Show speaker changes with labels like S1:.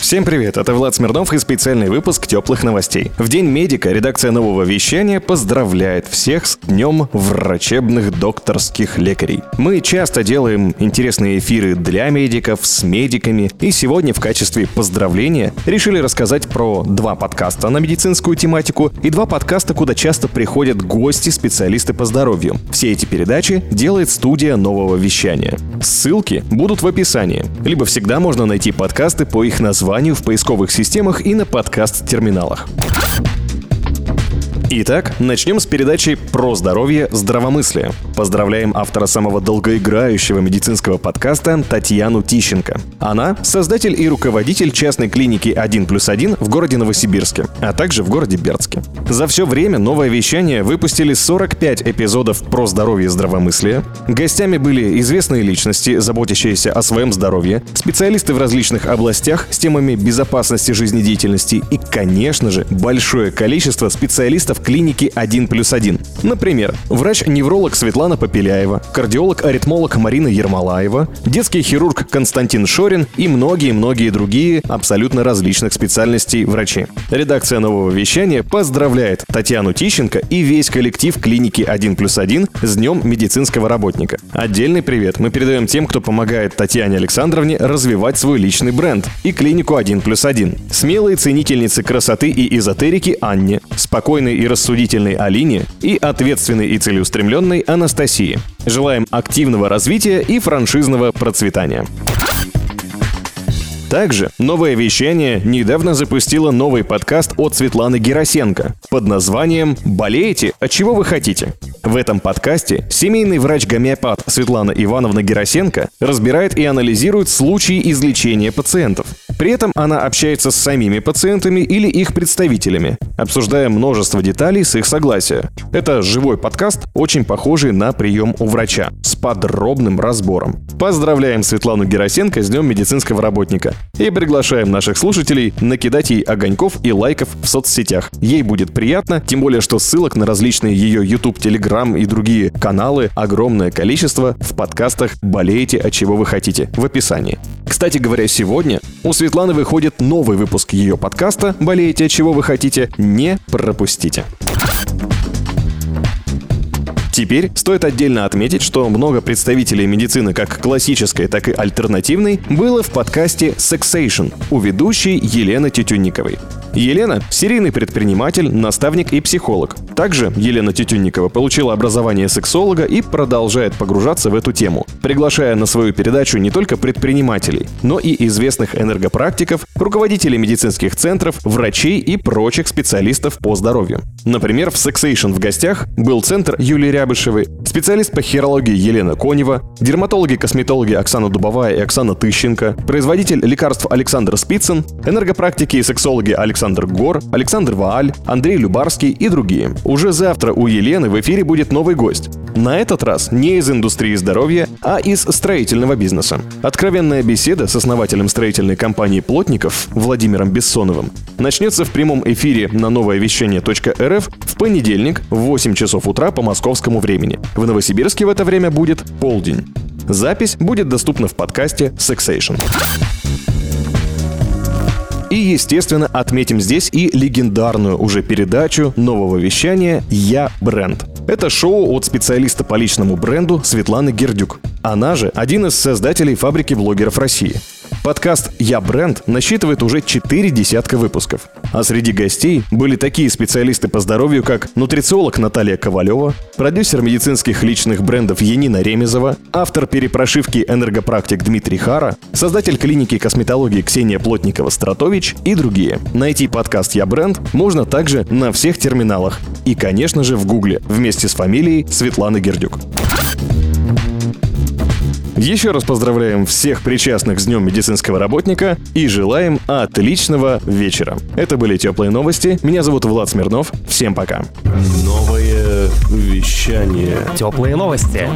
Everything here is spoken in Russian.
S1: Всем привет, это Влад Смирнов и специальный выпуск теплых новостей. В День медика редакция нового вещания поздравляет всех с Днем врачебных докторских лекарей. Мы часто делаем интересные эфиры для медиков, с медиками, и сегодня в качестве поздравления решили рассказать про два подкаста на медицинскую тематику и два подкаста, куда часто приходят гости-специалисты по здоровью. Все эти передачи делает студия нового вещания. Ссылки будут в описании, либо всегда можно найти подкасты по их названию в поисковых системах и на подкаст-терминалах. Итак, начнем с передачи про здоровье здравомыслие. Поздравляем автора самого долгоиграющего медицинского подкаста Татьяну Тищенко. Она – создатель и руководитель частной клиники 1 плюс 1 в городе Новосибирске, а также в городе Бердске. За все время новое вещание выпустили 45 эпизодов про здоровье здравомыслия. Гостями были известные личности, заботящиеся о своем здоровье, специалисты в различных областях с темами безопасности жизнедеятельности и, конечно же, большое количество специалистов клиники 1 плюс 1. Например, врач-невролог Светлана Попеляева, кардиолог-аритмолог Марина Ермолаева, детский хирург Константин Шорин и многие-многие другие абсолютно различных специальностей врачи. Редакция нового вещания поздравляет Татьяну Тищенко и весь коллектив клиники 1 плюс 1 с Днем медицинского работника. Отдельный привет мы передаем тем, кто помогает Татьяне Александровне развивать свой личный бренд и клинику 1 плюс 1. Смелые ценительницы красоты и эзотерики Анне, спокойной и рассудительной Алине и ответственной и целеустремленной Анастасии. Желаем активного развития и франшизного процветания. Также новое вещание недавно запустило новый подкаст от Светланы Герасенко под названием «Болеете? От чего вы хотите?». В этом подкасте семейный врач-гомеопат Светлана Ивановна Герасенко разбирает и анализирует случаи излечения пациентов. При этом она общается с самими пациентами или их представителями, обсуждая множество деталей с их согласия. Это живой подкаст, очень похожий на прием у врача, с подробным разбором. Поздравляем Светлану Герасенко с Днем медицинского работника и приглашаем наших слушателей накидать ей огоньков и лайков в соцсетях. Ей будет приятно, тем более, что ссылок на различные ее YouTube, Telegram и другие каналы огромное количество в подкастах «Болеете, от чего вы хотите» в описании. Кстати говоря, сегодня у Светланы выходит новый выпуск ее подкаста «Болеете, чего вы хотите». Не пропустите. Теперь стоит отдельно отметить, что много представителей медицины как классической, так и альтернативной было в подкасте Sexation у ведущей Елены Тютюнниковой. Елена – серийный предприниматель, наставник и психолог. Также Елена Тютюнникова получила образование сексолога и продолжает погружаться в эту тему, приглашая на свою передачу не только предпринимателей, но и известных энергопрактиков, руководителей медицинских центров, врачей и прочих специалистов по здоровью. Например, в Sexation в гостях был центр Юлии Рябышевой, специалист по хирологии Елена Конева, дерматологи-косметологи Оксана Дубовая и Оксана Тыщенко, производитель лекарств Александр Спицын, энергопрактики и сексологи Александр Гор, Александр Вааль, Андрей Любарский и другие. Уже завтра у Елены в эфире будет новый гость. На этот раз не из индустрии здоровья, а из строительного бизнеса. Откровенная беседа с основателем строительной компании «Плотников» Владимиром Бессоновым начнется в прямом эфире на новое вещание.рф в понедельник в 8 часов утра по московскому времени. В Новосибирске в это время будет полдень. Запись будет доступна в подкасте Sexation. И, естественно, отметим здесь и легендарную уже передачу нового вещания «Я бренд». Это шоу от специалиста по личному бренду Светланы Гердюк. Она же один из создателей фабрики блогеров России. Подкаст «Я бренд» насчитывает уже 4 десятка выпусков. А среди гостей были такие специалисты по здоровью, как нутрициолог Наталья Ковалева, продюсер медицинских личных брендов Енина Ремезова, автор перепрошивки энергопрактик Дмитрий Хара, создатель клиники косметологии Ксения Плотникова-Стратович и другие. Найти подкаст «Я бренд» можно также на всех терминалах и, конечно же, в Гугле вместе с фамилией Светланы Гердюк. Еще раз поздравляем всех причастных с Днем медицинского работника и желаем отличного вечера. Это были теплые новости. Меня зовут Влад Смирнов. Всем пока. Новое вещание.
S2: Теплые новости.